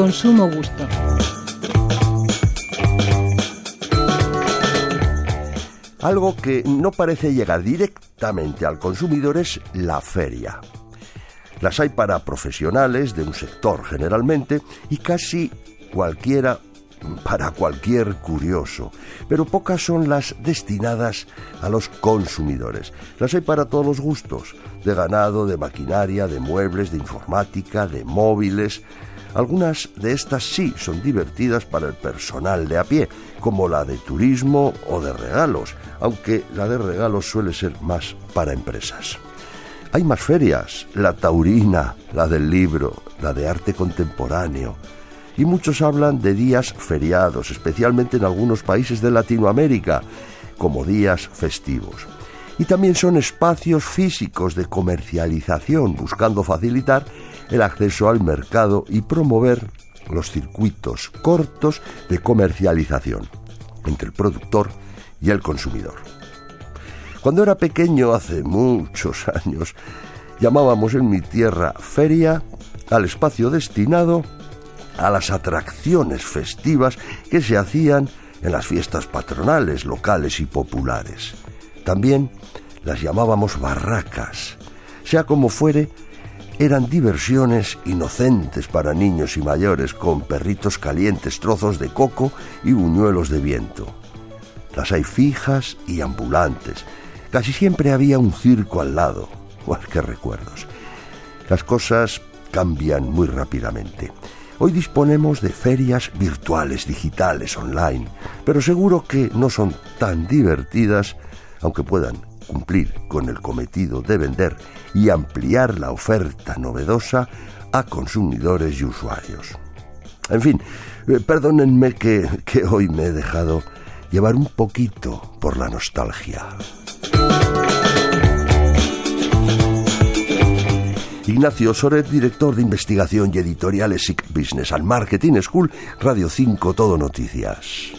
Consumo Gusto. Algo que no parece llegar directamente al consumidor es la feria. Las hay para profesionales de un sector generalmente y casi cualquiera para cualquier curioso, pero pocas son las destinadas a los consumidores. Las hay para todos los gustos, de ganado, de maquinaria, de muebles, de informática, de móviles. Algunas de estas sí son divertidas para el personal de a pie, como la de turismo o de regalos, aunque la de regalos suele ser más para empresas. Hay más ferias, la taurina, la del libro, la de arte contemporáneo, y muchos hablan de días feriados, especialmente en algunos países de Latinoamérica, como días festivos. Y también son espacios físicos de comercialización, buscando facilitar el acceso al mercado y promover los circuitos cortos de comercialización entre el productor y el consumidor. Cuando era pequeño, hace muchos años, llamábamos en mi tierra feria al espacio destinado a las atracciones festivas que se hacían en las fiestas patronales, locales y populares. También las llamábamos barracas. Sea como fuere, eran diversiones inocentes para niños y mayores con perritos calientes, trozos de coco y buñuelos de viento. Las hay fijas y ambulantes. Casi siempre había un circo al lado. qué recuerdos. Las cosas cambian muy rápidamente. Hoy disponemos de ferias virtuales, digitales, online, pero seguro que no son tan divertidas, aunque puedan cumplir con el cometido de vender y ampliar la oferta novedosa a consumidores y usuarios. En fin, eh, perdónenme que, hoy me he dejado llevar un poquito por la nostalgia. Ignacio Soret, director de investigación y editoriales SIC Business and Marketing School, Radio 5 Todo Noticias.